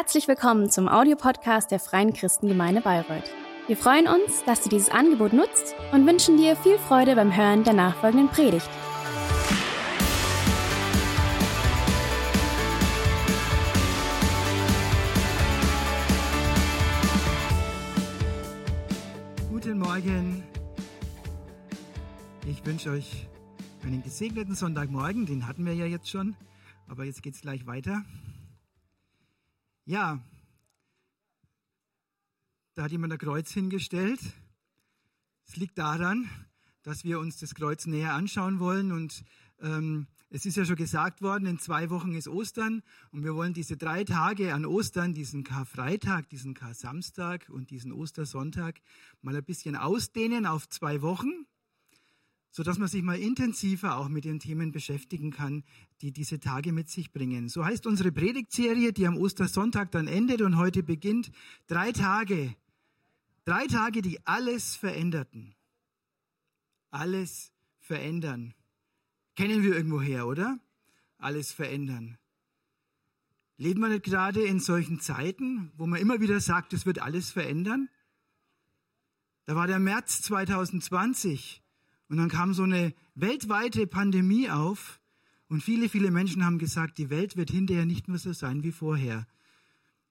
Herzlich willkommen zum Audiopodcast der Freien Christengemeinde Bayreuth. Wir freuen uns, dass du dieses Angebot nutzt und wünschen dir viel Freude beim Hören der nachfolgenden Predigt. Guten Morgen. Ich wünsche euch einen gesegneten Sonntagmorgen. Den hatten wir ja jetzt schon, aber jetzt geht es gleich weiter. Ja, da hat jemand ein Kreuz hingestellt. Es liegt daran, dass wir uns das Kreuz näher anschauen wollen. Und ähm, es ist ja schon gesagt worden, in zwei Wochen ist Ostern. Und wir wollen diese drei Tage an Ostern, diesen Karfreitag, diesen Kar-Samstag und diesen Ostersonntag mal ein bisschen ausdehnen auf zwei Wochen so dass man sich mal intensiver auch mit den Themen beschäftigen kann, die diese Tage mit sich bringen. So heißt unsere Predigtserie, die am Ostersonntag dann endet und heute beginnt. Drei Tage. Drei Tage, die alles veränderten. Alles verändern. Kennen wir irgendwoher, oder? Alles verändern. Leben wir nicht gerade in solchen Zeiten, wo man immer wieder sagt, es wird alles verändern? Da war der März 2020 und dann kam so eine weltweite Pandemie auf und viele, viele Menschen haben gesagt, die Welt wird hinterher nicht mehr so sein wie vorher.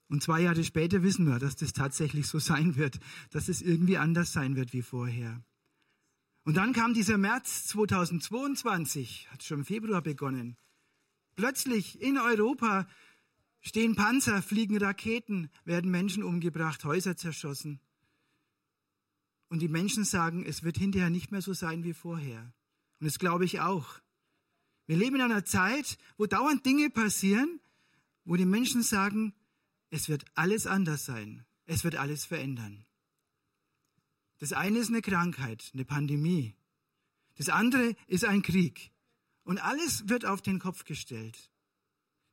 Und zwei Jahre später wissen wir, dass das tatsächlich so sein wird, dass es irgendwie anders sein wird wie vorher. Und dann kam dieser März 2022, hat schon im Februar begonnen. Plötzlich in Europa stehen Panzer, fliegen Raketen, werden Menschen umgebracht, Häuser zerschossen. Und die Menschen sagen, es wird hinterher nicht mehr so sein wie vorher. Und das glaube ich auch. Wir leben in einer Zeit, wo dauernd Dinge passieren, wo die Menschen sagen, es wird alles anders sein. Es wird alles verändern. Das eine ist eine Krankheit, eine Pandemie. Das andere ist ein Krieg. Und alles wird auf den Kopf gestellt.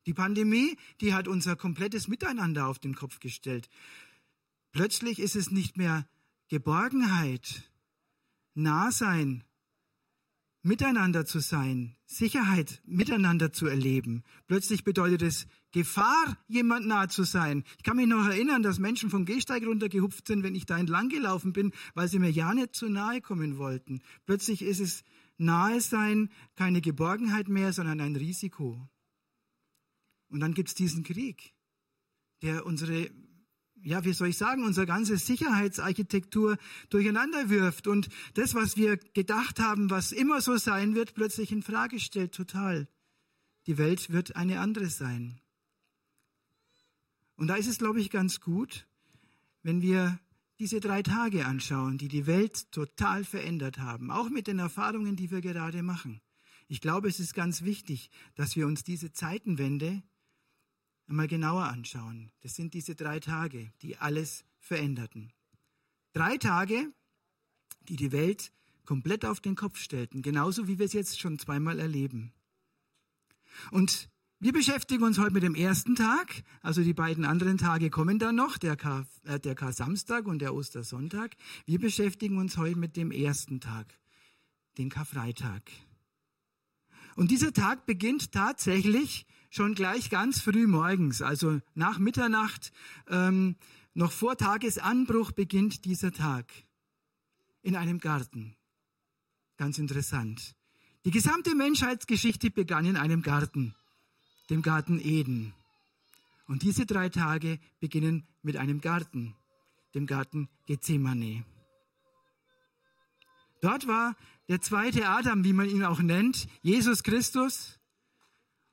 Die Pandemie, die hat unser komplettes Miteinander auf den Kopf gestellt. Plötzlich ist es nicht mehr Geborgenheit, Nahsein, miteinander zu sein, Sicherheit miteinander zu erleben. Plötzlich bedeutet es Gefahr, jemand nah zu sein. Ich kann mich noch erinnern, dass Menschen vom Gehsteig runtergehupft sind, wenn ich da entlang gelaufen bin, weil sie mir ja nicht zu nahe kommen wollten. Plötzlich ist es nahe sein keine Geborgenheit mehr, sondern ein Risiko. Und dann gibt es diesen Krieg, der unsere ja, wie soll ich sagen, unsere ganze Sicherheitsarchitektur durcheinander wirft und das, was wir gedacht haben, was immer so sein wird, plötzlich in Frage stellt, total. Die Welt wird eine andere sein. Und da ist es, glaube ich, ganz gut, wenn wir diese drei Tage anschauen, die die Welt total verändert haben, auch mit den Erfahrungen, die wir gerade machen. Ich glaube, es ist ganz wichtig, dass wir uns diese Zeitenwende einmal genauer anschauen. Das sind diese drei Tage, die alles veränderten. Drei Tage, die die Welt komplett auf den Kopf stellten, genauso wie wir es jetzt schon zweimal erleben. Und wir beschäftigen uns heute mit dem ersten Tag, also die beiden anderen Tage kommen dann noch, der Kar, äh, der Kar-Samstag und der Ostersonntag. Wir beschäftigen uns heute mit dem ersten Tag, den Karfreitag. Und dieser Tag beginnt tatsächlich schon gleich ganz früh morgens, also nach Mitternacht, ähm, noch vor Tagesanbruch beginnt dieser Tag in einem Garten. Ganz interessant. Die gesamte Menschheitsgeschichte begann in einem Garten, dem Garten Eden. Und diese drei Tage beginnen mit einem Garten, dem Garten Gethsemane. Dort war der zweite Adam, wie man ihn auch nennt, Jesus Christus,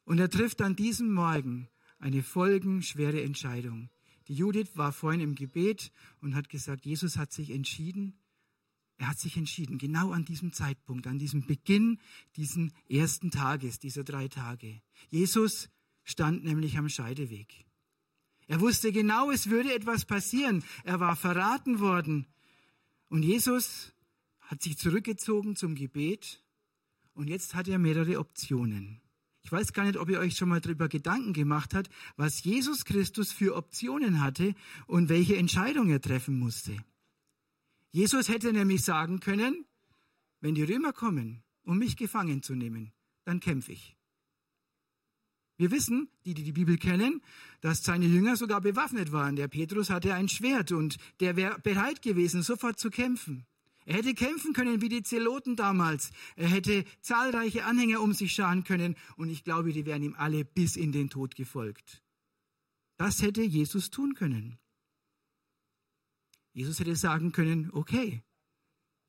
und er trifft an diesem Morgen eine folgenschwere Entscheidung. Die Judith war vorhin im Gebet und hat gesagt, Jesus hat sich entschieden. Er hat sich entschieden, genau an diesem Zeitpunkt, an diesem Beginn diesen ersten Tages, dieser drei Tage. Jesus stand nämlich am Scheideweg. Er wusste genau, es würde etwas passieren. Er war verraten worden. Und Jesus hat sich zurückgezogen zum Gebet. Und jetzt hat er mehrere Optionen. Ich weiß gar nicht, ob ihr euch schon mal darüber Gedanken gemacht habt, was Jesus Christus für Optionen hatte und welche Entscheidung er treffen musste. Jesus hätte nämlich sagen können, wenn die Römer kommen, um mich gefangen zu nehmen, dann kämpfe ich. Wir wissen, die, die die Bibel kennen, dass seine Jünger sogar bewaffnet waren. Der Petrus hatte ein Schwert und der wäre bereit gewesen, sofort zu kämpfen. Er hätte kämpfen können wie die Zeloten damals. Er hätte zahlreiche Anhänger um sich scharen können und ich glaube, die wären ihm alle bis in den Tod gefolgt. Das hätte Jesus tun können. Jesus hätte sagen können, okay,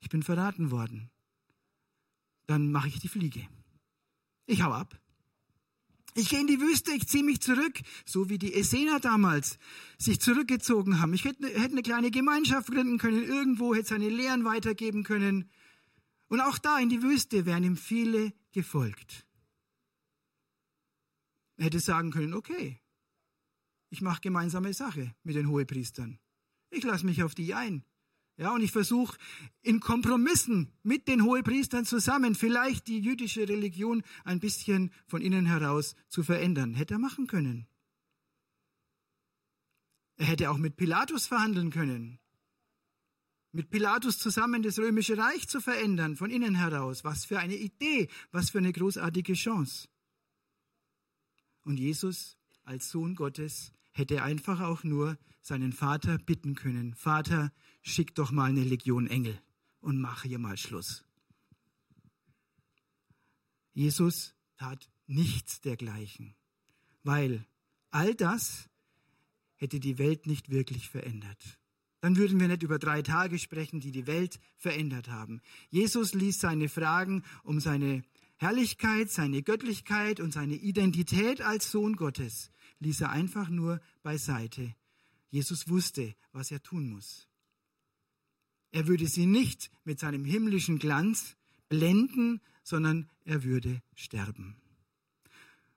ich bin verraten worden. Dann mache ich die Fliege. Ich hau ab. Ich gehe in die Wüste, ich ziehe mich zurück, so wie die Essener damals sich zurückgezogen haben. Ich hätte, hätte eine kleine Gemeinschaft gründen können, irgendwo hätte seine Lehren weitergeben können. Und auch da in die Wüste wären ihm viele gefolgt. Er hätte sagen können, okay, ich mache gemeinsame Sache mit den Hohepriestern. Ich lasse mich auf die ein. Ja, und ich versuche in Kompromissen mit den Hohepriestern zusammen vielleicht die jüdische Religion ein bisschen von innen heraus zu verändern. Hätte er machen können. Er hätte auch mit Pilatus verhandeln können. Mit Pilatus zusammen das römische Reich zu verändern, von innen heraus. Was für eine Idee, was für eine großartige Chance. Und Jesus als Sohn Gottes hätte einfach auch nur seinen Vater bitten können, Vater, schick doch mal eine Legion Engel und mach hier mal Schluss. Jesus tat nichts dergleichen, weil all das hätte die Welt nicht wirklich verändert. Dann würden wir nicht über drei Tage sprechen, die die Welt verändert haben. Jesus ließ seine Fragen um seine Herrlichkeit, seine Göttlichkeit und seine Identität als Sohn Gottes ließ er einfach nur beiseite. Jesus wusste, was er tun muss. Er würde sie nicht mit seinem himmlischen Glanz blenden, sondern er würde sterben.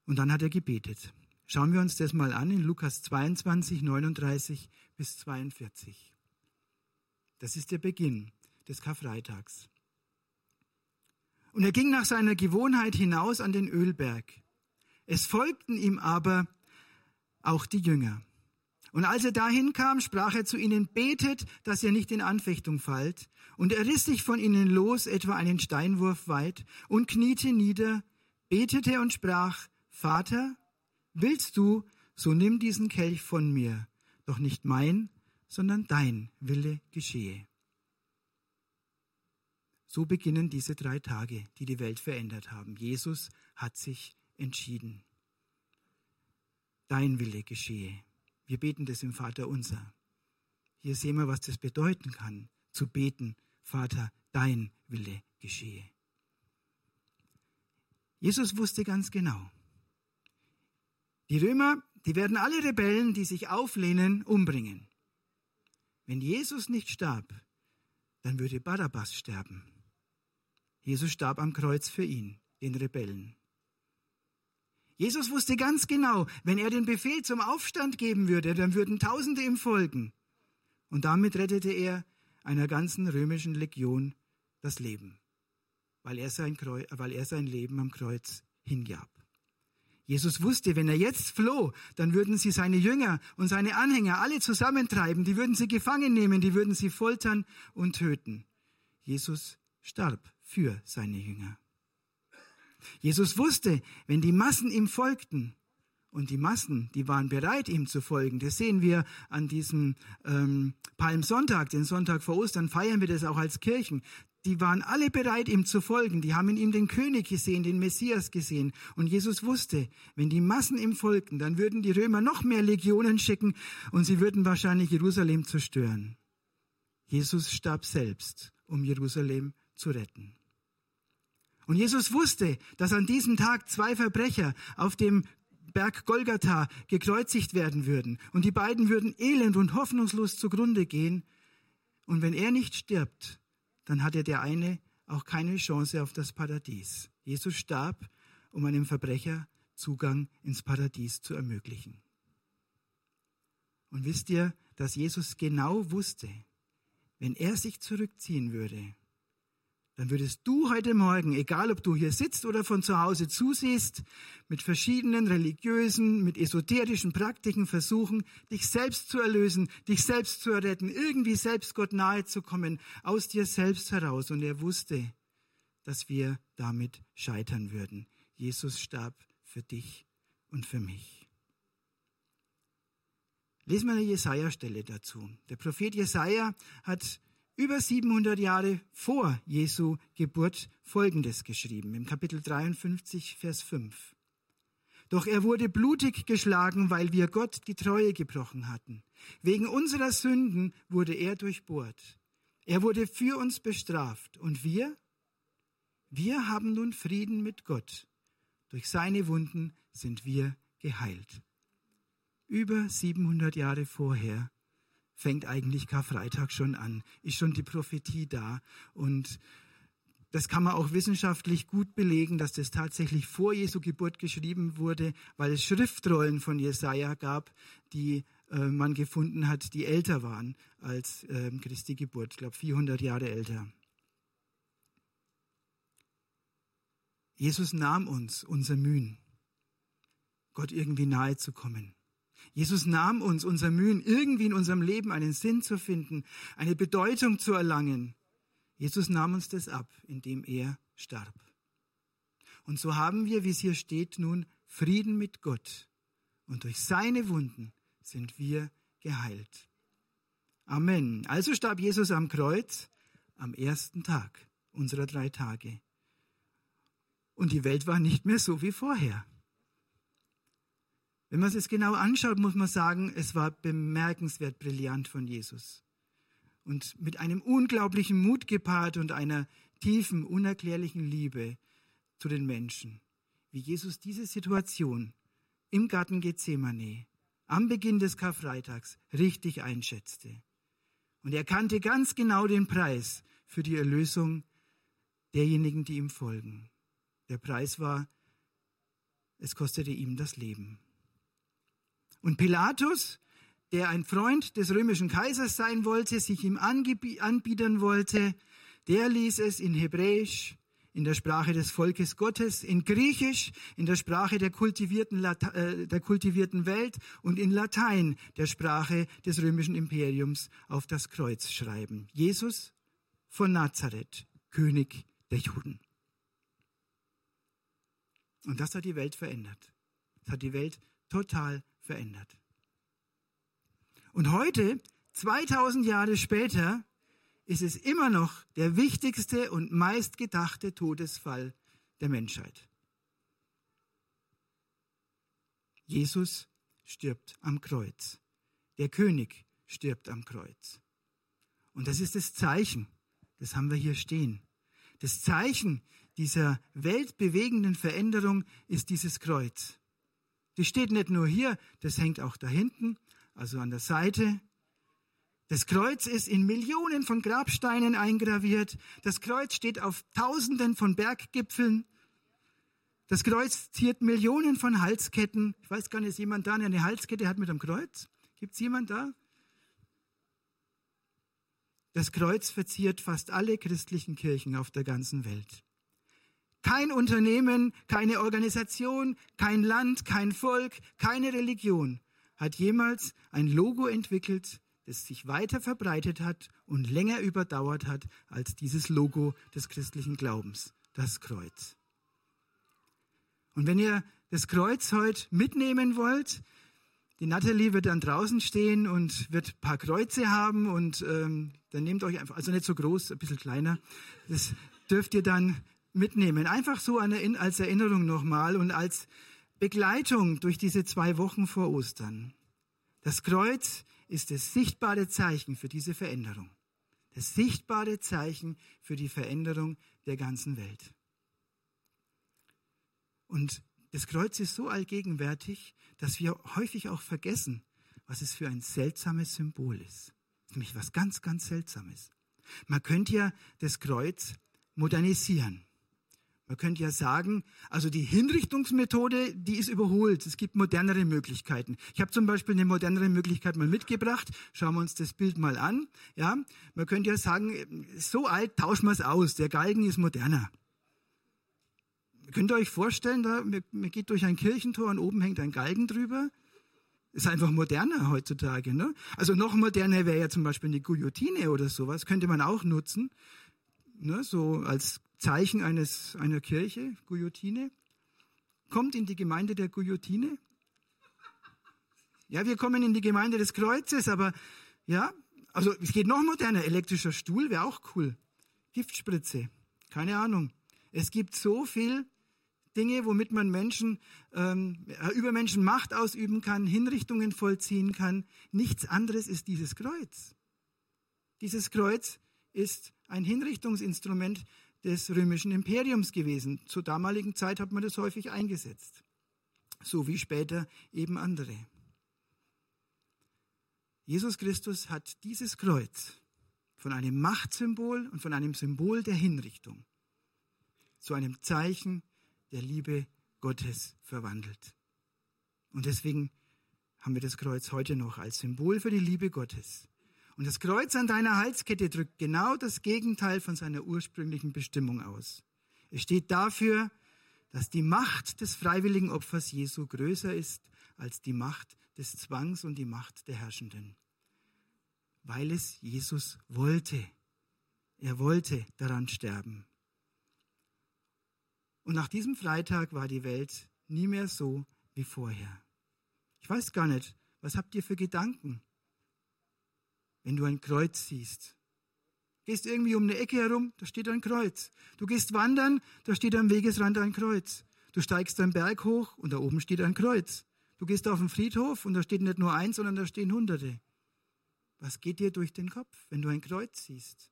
Und dann hat er gebetet. Schauen wir uns das mal an in Lukas 22, 39 bis 42. Das ist der Beginn des Karfreitags. Und er ging nach seiner Gewohnheit hinaus an den Ölberg. Es folgten ihm aber auch die Jünger. Und als er dahin kam, sprach er zu ihnen, betet, dass ihr nicht in Anfechtung fallt. Und er riss sich von ihnen los, etwa einen Steinwurf weit, und kniete nieder, betete und sprach, Vater, willst du, so nimm diesen Kelch von mir, doch nicht mein, sondern dein Wille geschehe. So beginnen diese drei Tage, die die Welt verändert haben. Jesus hat sich entschieden dein Wille geschehe. Wir beten das im Vater unser. Hier sehen wir, was das bedeuten kann, zu beten, Vater, dein Wille geschehe. Jesus wusste ganz genau, die Römer, die werden alle Rebellen, die sich auflehnen, umbringen. Wenn Jesus nicht starb, dann würde Barabbas sterben. Jesus starb am Kreuz für ihn, den Rebellen. Jesus wusste ganz genau, wenn er den Befehl zum Aufstand geben würde, dann würden Tausende ihm folgen. Und damit rettete er einer ganzen römischen Legion das Leben, weil er sein, Kreuz, weil er sein Leben am Kreuz hingab. Jesus wusste, wenn er jetzt floh, dann würden sie seine Jünger und seine Anhänger alle zusammentreiben, die würden sie gefangen nehmen, die würden sie foltern und töten. Jesus starb für seine Jünger. Jesus wusste, wenn die Massen ihm folgten, und die Massen, die waren bereit, ihm zu folgen. Das sehen wir an diesem ähm, Palmsonntag, den Sonntag vor Ostern, feiern wir das auch als Kirchen. Die waren alle bereit, ihm zu folgen. Die haben in ihm den König gesehen, den Messias gesehen. Und Jesus wusste, wenn die Massen ihm folgten, dann würden die Römer noch mehr Legionen schicken und sie würden wahrscheinlich Jerusalem zerstören. Jesus starb selbst, um Jerusalem zu retten. Und Jesus wusste, dass an diesem Tag zwei Verbrecher auf dem Berg Golgatha gekreuzigt werden würden. Und die beiden würden elend und hoffnungslos zugrunde gehen. Und wenn er nicht stirbt, dann hatte der eine auch keine Chance auf das Paradies. Jesus starb, um einem Verbrecher Zugang ins Paradies zu ermöglichen. Und wisst ihr, dass Jesus genau wusste, wenn er sich zurückziehen würde, dann würdest du heute Morgen, egal ob du hier sitzt oder von zu Hause zusiehst, mit verschiedenen religiösen, mit esoterischen Praktiken versuchen, dich selbst zu erlösen, dich selbst zu retten, irgendwie selbst Gott nahe zu kommen, aus dir selbst heraus. Und er wusste, dass wir damit scheitern würden. Jesus starb für dich und für mich. Lesen wir eine Jesaja-Stelle dazu. Der Prophet Jesaja hat über 700 Jahre vor Jesu Geburt Folgendes geschrieben, im Kapitel 53, Vers 5. Doch er wurde blutig geschlagen, weil wir Gott die Treue gebrochen hatten. Wegen unserer Sünden wurde er durchbohrt. Er wurde für uns bestraft. Und wir? Wir haben nun Frieden mit Gott. Durch seine Wunden sind wir geheilt. Über 700 Jahre vorher fängt eigentlich Karfreitag schon an, ist schon die Prophetie da. Und das kann man auch wissenschaftlich gut belegen, dass das tatsächlich vor Jesu Geburt geschrieben wurde, weil es Schriftrollen von Jesaja gab, die äh, man gefunden hat, die älter waren als äh, Christi Geburt. Ich glaube, 400 Jahre älter. Jesus nahm uns unser Mühen, Gott irgendwie nahe zu kommen. Jesus nahm uns unser Mühen, irgendwie in unserem Leben einen Sinn zu finden, eine Bedeutung zu erlangen. Jesus nahm uns das ab, indem er starb. Und so haben wir, wie es hier steht, nun Frieden mit Gott. Und durch seine Wunden sind wir geheilt. Amen. Also starb Jesus am Kreuz am ersten Tag unserer drei Tage. Und die Welt war nicht mehr so wie vorher. Wenn man es genau anschaut, muss man sagen, es war bemerkenswert brillant von Jesus. Und mit einem unglaublichen Mut gepaart und einer tiefen, unerklärlichen Liebe zu den Menschen. Wie Jesus diese Situation im Garten Gethsemane am Beginn des Karfreitags richtig einschätzte. Und er kannte ganz genau den Preis für die Erlösung derjenigen, die ihm folgen. Der Preis war, es kostete ihm das Leben. Und Pilatus, der ein Freund des römischen Kaisers sein wollte, sich ihm anbiedern wollte, der ließ es in Hebräisch, in der Sprache des Volkes Gottes, in Griechisch, in der Sprache der kultivierten, äh, der kultivierten Welt und in Latein, der Sprache des römischen Imperiums, auf das Kreuz schreiben. Jesus von Nazareth, König der Juden. Und das hat die Welt verändert. Das hat die Welt total verändert. Und heute, 2000 Jahre später, ist es immer noch der wichtigste und meistgedachte Todesfall der Menschheit. Jesus stirbt am Kreuz. Der König stirbt am Kreuz. Und das ist das Zeichen, das haben wir hier stehen. Das Zeichen dieser weltbewegenden Veränderung ist dieses Kreuz. Das steht nicht nur hier, das hängt auch da hinten, also an der Seite. Das Kreuz ist in Millionen von Grabsteinen eingraviert. Das Kreuz steht auf Tausenden von Berggipfeln. Das Kreuz ziert Millionen von Halsketten. Ich weiß gar nicht, ist jemand da, der eine Halskette hat mit einem Kreuz? Gibt es jemand da? Das Kreuz verziert fast alle christlichen Kirchen auf der ganzen Welt. Kein Unternehmen, keine Organisation, kein Land, kein Volk, keine Religion hat jemals ein Logo entwickelt, das sich weiter verbreitet hat und länger überdauert hat als dieses Logo des christlichen Glaubens, das Kreuz. Und wenn ihr das Kreuz heute mitnehmen wollt, die Natalie wird dann draußen stehen und wird ein paar Kreuze haben und ähm, dann nehmt euch einfach, also nicht so groß, ein bisschen kleiner, das dürft ihr dann mitnehmen. Einfach so als Erinnerung nochmal und als Begleitung durch diese zwei Wochen vor Ostern. Das Kreuz ist das sichtbare Zeichen für diese Veränderung. Das sichtbare Zeichen für die Veränderung der ganzen Welt. Und das Kreuz ist so allgegenwärtig, dass wir häufig auch vergessen, was es für ein seltsames Symbol ist. Nämlich was ganz, ganz Seltsames. Man könnte ja das Kreuz modernisieren. Man könnte ja sagen, also die Hinrichtungsmethode, die ist überholt. Es gibt modernere Möglichkeiten. Ich habe zum Beispiel eine modernere Möglichkeit mal mitgebracht. Schauen wir uns das Bild mal an. Ja, man könnte ja sagen, so alt tauschen wir es aus. Der Galgen ist moderner. Könnt ihr euch vorstellen, da, man geht durch ein Kirchentor und oben hängt ein Galgen drüber? Ist einfach moderner heutzutage. Ne? Also noch moderner wäre ja zum Beispiel eine Guillotine oder sowas. Könnte man auch nutzen. Ne? So als Zeichen eines, einer Kirche, Guillotine. kommt in die Gemeinde der Guillotine. Ja, wir kommen in die Gemeinde des Kreuzes, aber ja, also es geht noch moderner. Elektrischer Stuhl wäre auch cool. Giftspritze, keine Ahnung. Es gibt so viel Dinge, womit man Menschen ähm, äh, über Menschen Macht ausüben kann, Hinrichtungen vollziehen kann. Nichts anderes ist dieses Kreuz. Dieses Kreuz ist ein Hinrichtungsinstrument des römischen Imperiums gewesen. Zur damaligen Zeit hat man das häufig eingesetzt, so wie später eben andere. Jesus Christus hat dieses Kreuz von einem Machtsymbol und von einem Symbol der Hinrichtung zu einem Zeichen der Liebe Gottes verwandelt. Und deswegen haben wir das Kreuz heute noch als Symbol für die Liebe Gottes. Und das Kreuz an deiner Halskette drückt genau das Gegenteil von seiner ursprünglichen Bestimmung aus. Es steht dafür, dass die Macht des freiwilligen Opfers Jesu größer ist als die Macht des Zwangs und die Macht der Herrschenden. Weil es Jesus wollte. Er wollte daran sterben. Und nach diesem Freitag war die Welt nie mehr so wie vorher. Ich weiß gar nicht, was habt ihr für Gedanken? Wenn du ein Kreuz siehst. Gehst irgendwie um eine Ecke herum, da steht ein Kreuz. Du gehst wandern, da steht am Wegesrand ein Kreuz. Du steigst einen Berg hoch und da oben steht ein Kreuz. Du gehst auf den Friedhof und da steht nicht nur eins, sondern da stehen Hunderte. Was geht dir durch den Kopf, wenn du ein Kreuz siehst?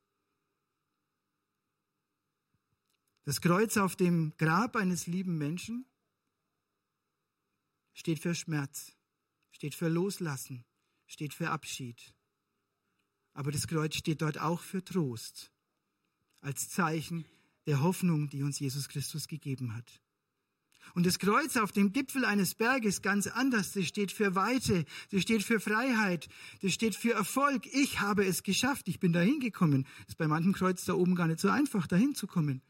Das Kreuz auf dem Grab eines lieben Menschen steht für Schmerz, steht für Loslassen, steht für Abschied. Aber das Kreuz steht dort auch für Trost, als Zeichen der Hoffnung, die uns Jesus Christus gegeben hat. Und das Kreuz auf dem Gipfel eines Berges ganz anders. Das steht für Weite, das steht für Freiheit, das steht für Erfolg. Ich habe es geschafft, ich bin dahin gekommen. Ist bei manchem Kreuz da oben gar nicht so einfach, dahin zu kommen.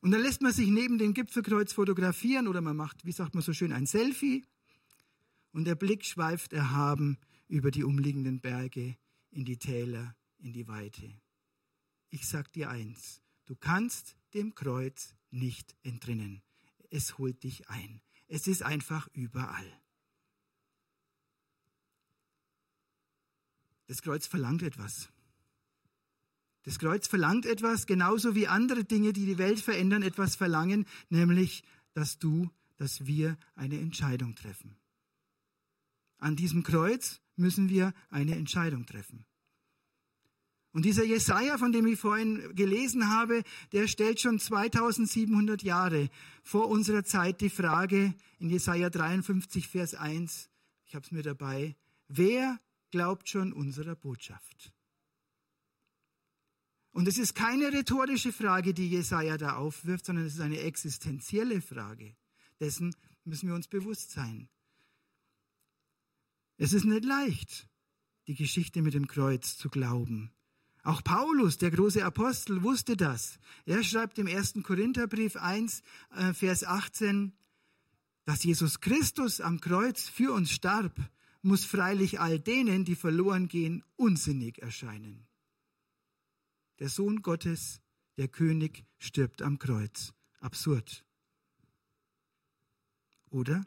Und dann lässt man sich neben dem Gipfelkreuz fotografieren oder man macht, wie sagt man so schön, ein Selfie. Und der Blick schweift erhaben über die umliegenden Berge in die Täler, in die Weite. Ich sag dir eins, du kannst dem Kreuz nicht entrinnen. Es holt dich ein. Es ist einfach überall. Das Kreuz verlangt etwas. Das Kreuz verlangt etwas, genauso wie andere Dinge, die die Welt verändern, etwas verlangen, nämlich, dass du, dass wir eine Entscheidung treffen. An diesem Kreuz müssen wir eine Entscheidung treffen. Und dieser Jesaja, von dem ich vorhin gelesen habe, der stellt schon 2700 Jahre vor unserer Zeit die Frage in Jesaja 53, Vers 1, ich habe es mir dabei, wer glaubt schon unserer Botschaft? Und es ist keine rhetorische Frage, die Jesaja da aufwirft, sondern es ist eine existenzielle Frage. Dessen müssen wir uns bewusst sein. Es ist nicht leicht, die Geschichte mit dem Kreuz zu glauben. Auch Paulus, der große Apostel, wusste das. Er schreibt im ersten Korintherbrief 1, äh, Vers 18, dass Jesus Christus am Kreuz für uns starb, muss freilich all denen, die verloren gehen, unsinnig erscheinen. Der Sohn Gottes, der König, stirbt am Kreuz. Absurd. Oder?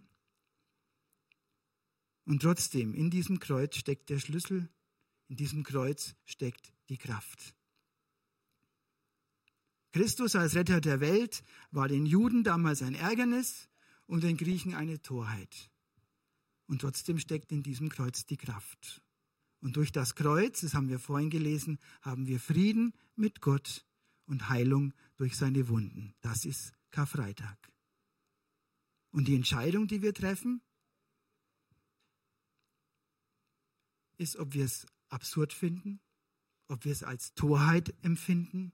Und trotzdem, in diesem Kreuz steckt der Schlüssel, in diesem Kreuz steckt die Kraft. Christus als Retter der Welt war den Juden damals ein Ärgernis und den Griechen eine Torheit. Und trotzdem steckt in diesem Kreuz die Kraft. Und durch das Kreuz, das haben wir vorhin gelesen, haben wir Frieden mit Gott und Heilung durch seine Wunden. Das ist Karfreitag. Und die Entscheidung, die wir treffen, ist, ob wir es absurd finden, ob wir es als Torheit empfinden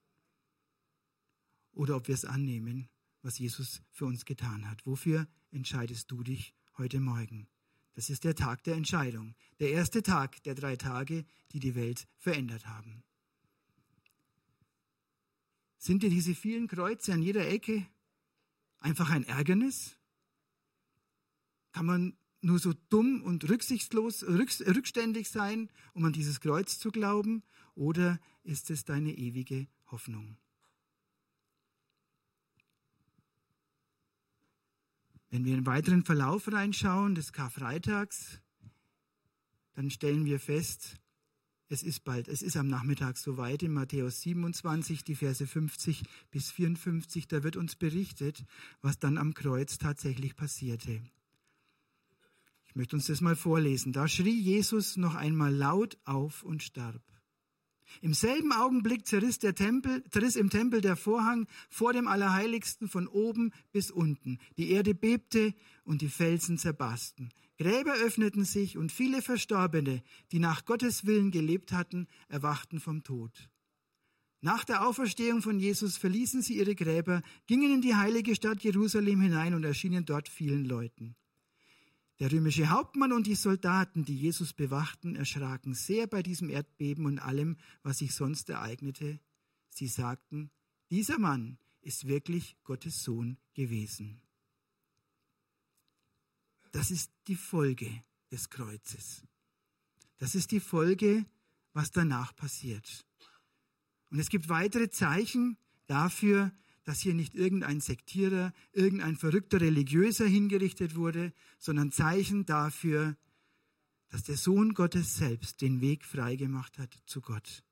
oder ob wir es annehmen, was Jesus für uns getan hat. Wofür entscheidest du dich heute Morgen? Das ist der Tag der Entscheidung, der erste Tag der drei Tage, die die Welt verändert haben. Sind dir diese vielen Kreuze an jeder Ecke einfach ein Ärgernis? Kann man nur so dumm und rücksichtslos, rückständig sein, um an dieses Kreuz zu glauben? Oder ist es deine ewige Hoffnung? Wenn wir in den weiteren Verlauf reinschauen des Karfreitags, dann stellen wir fest, es ist bald, es ist am Nachmittag soweit in Matthäus 27, die Verse 50 bis 54, da wird uns berichtet, was dann am Kreuz tatsächlich passierte. Ich möchte uns das mal vorlesen. Da schrie Jesus noch einmal laut auf und starb. Im selben Augenblick zerriss, der Tempel, zerriss im Tempel der Vorhang vor dem Allerheiligsten von oben bis unten. Die Erde bebte und die Felsen zerbarsten. Gräber öffneten sich und viele Verstorbene, die nach Gottes Willen gelebt hatten, erwachten vom Tod. Nach der Auferstehung von Jesus verließen sie ihre Gräber, gingen in die heilige Stadt Jerusalem hinein und erschienen dort vielen Leuten. Der römische Hauptmann und die Soldaten, die Jesus bewachten, erschraken sehr bei diesem Erdbeben und allem, was sich sonst ereignete. Sie sagten, dieser Mann ist wirklich Gottes Sohn gewesen. Das ist die Folge des Kreuzes. Das ist die Folge, was danach passiert. Und es gibt weitere Zeichen dafür, dass hier nicht irgendein Sektierer, irgendein verrückter Religiöser hingerichtet wurde, sondern Zeichen dafür, dass der Sohn Gottes selbst den Weg freigemacht hat zu Gott.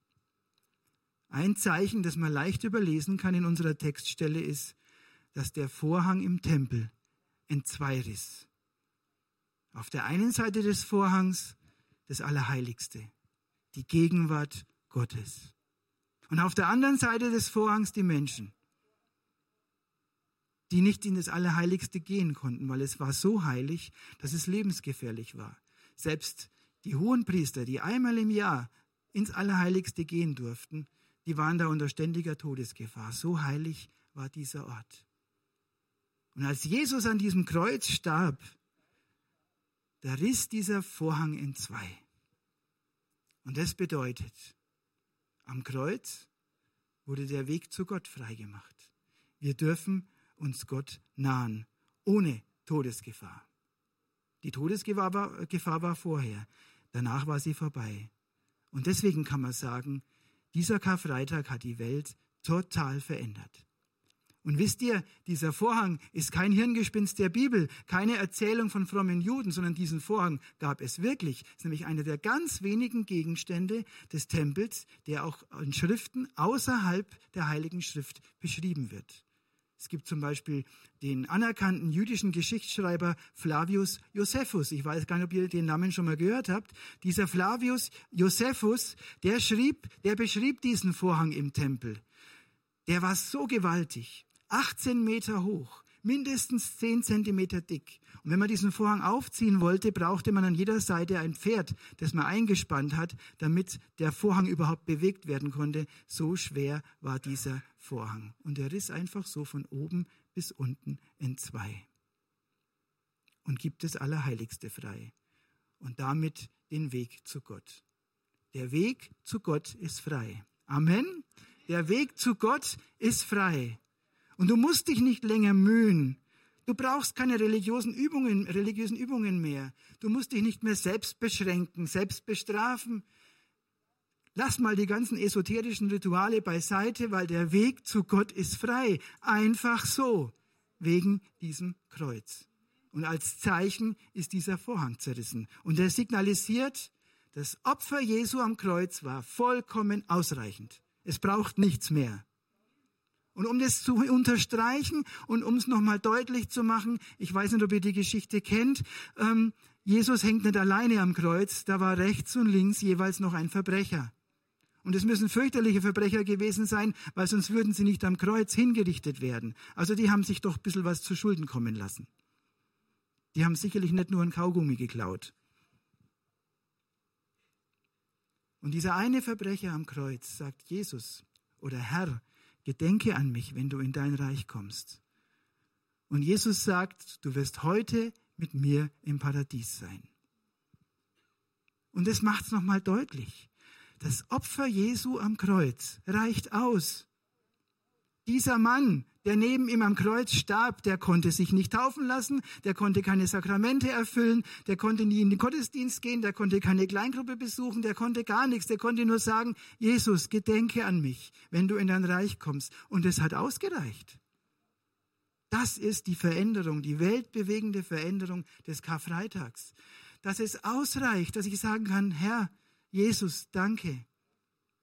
Ein Zeichen, das man leicht überlesen kann in unserer Textstelle, ist, dass der Vorhang im Tempel entzweiriss. Auf der einen Seite des Vorhangs das Allerheiligste, die Gegenwart Gottes. Und auf der anderen Seite des Vorhangs die Menschen die nicht in das Allerheiligste gehen konnten, weil es war so heilig, dass es lebensgefährlich war. Selbst die Hohenpriester, die einmal im Jahr ins Allerheiligste gehen durften, die waren da unter ständiger Todesgefahr. So heilig war dieser Ort. Und als Jesus an diesem Kreuz starb, da riss dieser Vorhang in zwei. Und das bedeutet, am Kreuz wurde der Weg zu Gott freigemacht. Wir dürfen uns Gott nahen, ohne Todesgefahr. Die Todesgefahr war, Gefahr war vorher, danach war sie vorbei. Und deswegen kann man sagen, dieser Karfreitag hat die Welt total verändert. Und wisst ihr, dieser Vorhang ist kein Hirngespinst der Bibel, keine Erzählung von frommen Juden, sondern diesen Vorhang gab es wirklich. Das ist nämlich einer der ganz wenigen Gegenstände des Tempels, der auch in Schriften außerhalb der Heiligen Schrift beschrieben wird. Es gibt zum Beispiel den anerkannten jüdischen Geschichtsschreiber Flavius Josephus. Ich weiß gar nicht, ob ihr den Namen schon mal gehört habt. Dieser Flavius Josephus, der schrieb, der beschrieb diesen Vorhang im Tempel. Der war so gewaltig, 18 Meter hoch, mindestens 10 Zentimeter dick. Und wenn man diesen Vorhang aufziehen wollte, brauchte man an jeder Seite ein Pferd, das man eingespannt hat, damit der Vorhang überhaupt bewegt werden konnte. So schwer war dieser Vorhang. Und er riss einfach so von oben bis unten in zwei. Und gibt das Allerheiligste frei. Und damit den Weg zu Gott. Der Weg zu Gott ist frei. Amen. Der Weg zu Gott ist frei. Und du musst dich nicht länger mühen, Du brauchst keine religiösen Übungen, religiösen Übungen mehr. Du musst dich nicht mehr selbst beschränken, selbst bestrafen. Lass mal die ganzen esoterischen Rituale beiseite, weil der Weg zu Gott ist frei. Einfach so. Wegen diesem Kreuz. Und als Zeichen ist dieser Vorhang zerrissen. Und er signalisiert, das Opfer Jesu am Kreuz war vollkommen ausreichend. Es braucht nichts mehr. Und um das zu unterstreichen und um es nochmal deutlich zu machen, ich weiß nicht, ob ihr die Geschichte kennt, ähm, Jesus hängt nicht alleine am Kreuz, da war rechts und links jeweils noch ein Verbrecher. Und es müssen fürchterliche Verbrecher gewesen sein, weil sonst würden sie nicht am Kreuz hingerichtet werden. Also die haben sich doch ein bisschen was zu Schulden kommen lassen. Die haben sicherlich nicht nur ein Kaugummi geklaut. Und dieser eine Verbrecher am Kreuz sagt Jesus oder Herr, Gedenke an mich, wenn du in dein Reich kommst. Und Jesus sagt, du wirst heute mit mir im Paradies sein. Und das macht es nochmal deutlich. Das Opfer Jesu am Kreuz reicht aus. Dieser Mann, der neben ihm am Kreuz starb, der konnte sich nicht taufen lassen, der konnte keine Sakramente erfüllen, der konnte nie in den Gottesdienst gehen, der konnte keine Kleingruppe besuchen, der konnte gar nichts, der konnte nur sagen, Jesus, gedenke an mich, wenn du in dein Reich kommst. Und es hat ausgereicht. Das ist die Veränderung, die weltbewegende Veränderung des Karfreitags. Dass es ausreicht, dass ich sagen kann, Herr Jesus, danke.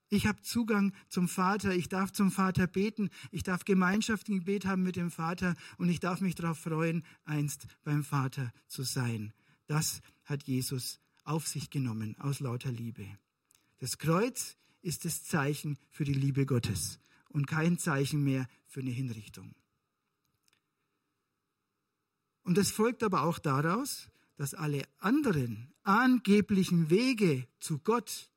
Ich habe Zugang zum Vater, ich darf zum Vater beten, ich darf Gemeinschaft im Gebet haben mit dem Vater und ich darf mich darauf freuen, einst beim Vater zu sein. Das hat Jesus auf sich genommen aus lauter Liebe. Das Kreuz ist das Zeichen für die Liebe Gottes und kein Zeichen mehr für eine Hinrichtung. Und es folgt aber auch daraus, dass alle anderen angeblichen Wege zu Gott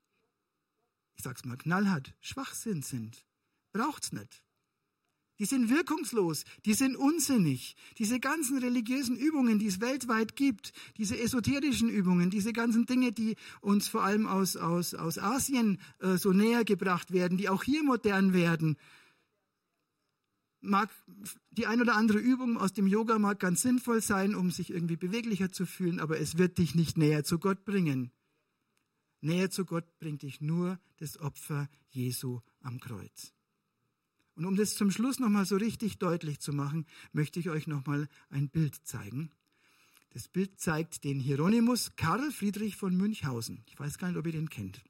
ich sag's mal knallhart, Schwachsinn sind. Braucht's nicht. Die sind wirkungslos, die sind unsinnig. Diese ganzen religiösen Übungen, die es weltweit gibt, diese esoterischen Übungen, diese ganzen Dinge, die uns vor allem aus, aus, aus Asien äh, so näher gebracht werden, die auch hier modern werden, mag die ein oder andere Übung aus dem Yoga mag ganz sinnvoll sein, um sich irgendwie beweglicher zu fühlen, aber es wird dich nicht näher zu Gott bringen. Näher zu Gott bringt dich nur das Opfer Jesu am Kreuz. Und um das zum Schluss nochmal so richtig deutlich zu machen, möchte ich euch nochmal ein Bild zeigen. Das Bild zeigt den Hieronymus Karl Friedrich von Münchhausen. Ich weiß gar nicht, ob ihr den kennt.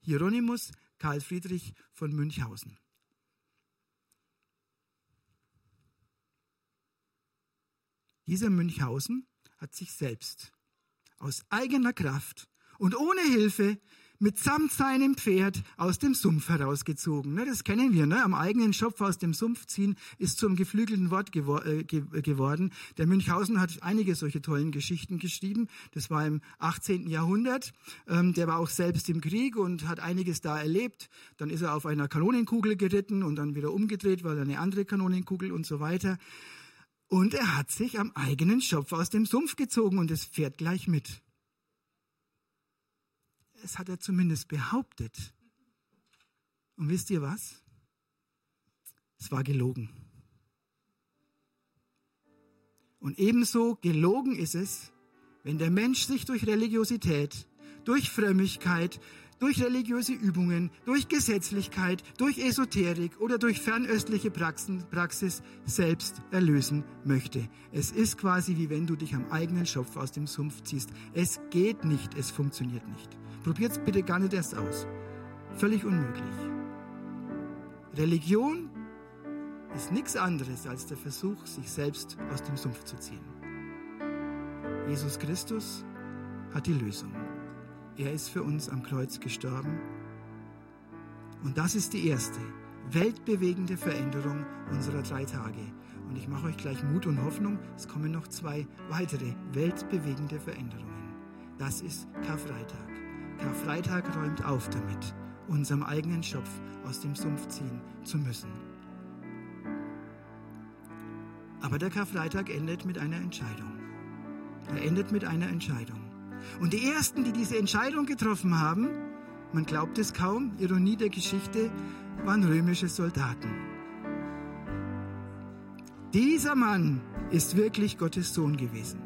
Hieronymus Karl Friedrich von Münchhausen. Dieser Münchhausen hat sich selbst aus eigener Kraft und ohne Hilfe mitsamt seinem Pferd aus dem Sumpf herausgezogen. Ne, das kennen wir, ne? am eigenen Schopf aus dem Sumpf ziehen ist zum geflügelten Wort gewor äh, ge geworden. Der Münchhausen hat einige solche tollen Geschichten geschrieben. Das war im 18. Jahrhundert. Ähm, der war auch selbst im Krieg und hat einiges da erlebt. Dann ist er auf einer Kanonenkugel geritten und dann wieder umgedreht, weil eine andere Kanonenkugel und so weiter. Und er hat sich am eigenen Schopf aus dem Sumpf gezogen und das Pferd gleich mit. Es hat er zumindest behauptet. Und wisst ihr was? Es war gelogen. Und ebenso gelogen ist es, wenn der Mensch sich durch Religiosität, durch Frömmigkeit, durch religiöse Übungen, durch Gesetzlichkeit, durch Esoterik oder durch fernöstliche Praxis selbst erlösen möchte. Es ist quasi wie wenn du dich am eigenen Schopf aus dem Sumpf ziehst. Es geht nicht, es funktioniert nicht. Probiert es bitte gar nicht erst aus. Völlig unmöglich. Religion ist nichts anderes als der Versuch, sich selbst aus dem Sumpf zu ziehen. Jesus Christus hat die Lösung. Er ist für uns am Kreuz gestorben. Und das ist die erste weltbewegende Veränderung unserer drei Tage. Und ich mache euch gleich Mut und Hoffnung, es kommen noch zwei weitere weltbewegende Veränderungen. Das ist Karfreitag. Karfreitag räumt auf damit, unserem eigenen Schopf aus dem Sumpf ziehen zu müssen. Aber der Karfreitag endet mit einer Entscheidung. Er endet mit einer Entscheidung. Und die ersten, die diese Entscheidung getroffen haben, man glaubt es kaum, Ironie der Geschichte, waren römische Soldaten. Dieser Mann ist wirklich Gottes Sohn gewesen.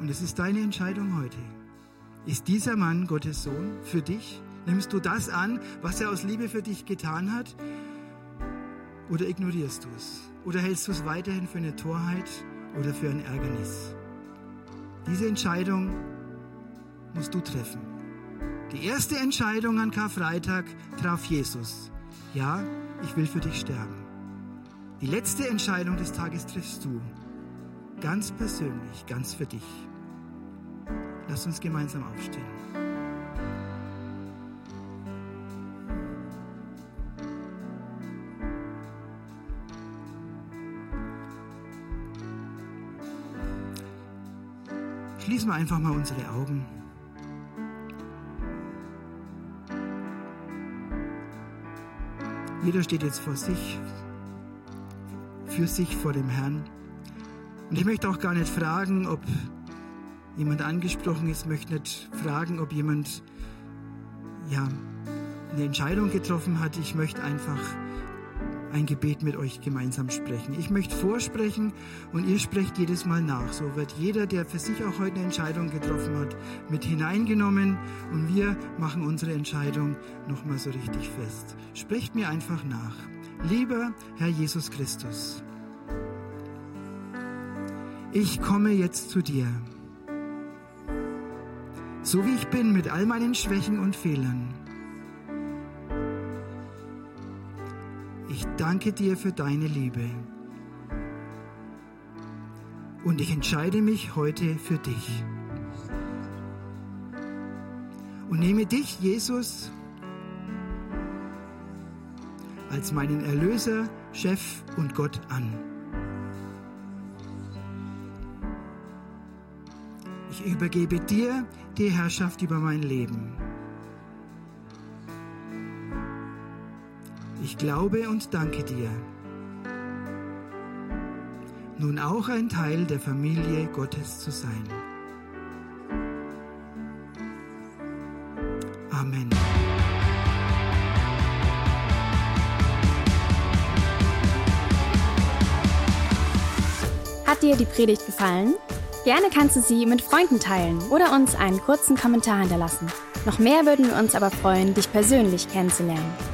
Und es ist deine Entscheidung heute. Ist dieser Mann Gottes Sohn für dich? Nimmst du das an, was er aus Liebe für dich getan hat? Oder ignorierst du es? Oder hältst du es weiterhin für eine Torheit oder für ein Ärgernis? Diese Entscheidung musst du treffen. Die erste Entscheidung an Karfreitag traf Jesus. Ja, ich will für dich sterben. Die letzte Entscheidung des Tages triffst du. Ganz persönlich, ganz für dich. Lass uns gemeinsam aufstehen. Schließen wir einfach mal unsere Augen. Jeder steht jetzt vor sich, für sich vor dem Herrn. Und ich möchte auch gar nicht fragen, ob jemand angesprochen ist, möchte nicht fragen, ob jemand ja, eine Entscheidung getroffen hat. Ich möchte einfach ein Gebet mit euch gemeinsam sprechen. Ich möchte vorsprechen und ihr sprecht jedes Mal nach. So wird jeder, der für sich auch heute eine Entscheidung getroffen hat, mit hineingenommen und wir machen unsere Entscheidung nochmal so richtig fest. Sprecht mir einfach nach. Lieber Herr Jesus Christus, ich komme jetzt zu dir, so wie ich bin mit all meinen Schwächen und Fehlern. Danke dir für deine Liebe. Und ich entscheide mich heute für dich. Und nehme dich, Jesus, als meinen Erlöser, Chef und Gott an. Ich übergebe dir die Herrschaft über mein Leben. Ich glaube und danke dir. Nun auch ein Teil der Familie Gottes zu sein. Amen. Hat dir die Predigt gefallen? Gerne kannst du sie mit Freunden teilen oder uns einen kurzen Kommentar hinterlassen. Noch mehr würden wir uns aber freuen, dich persönlich kennenzulernen.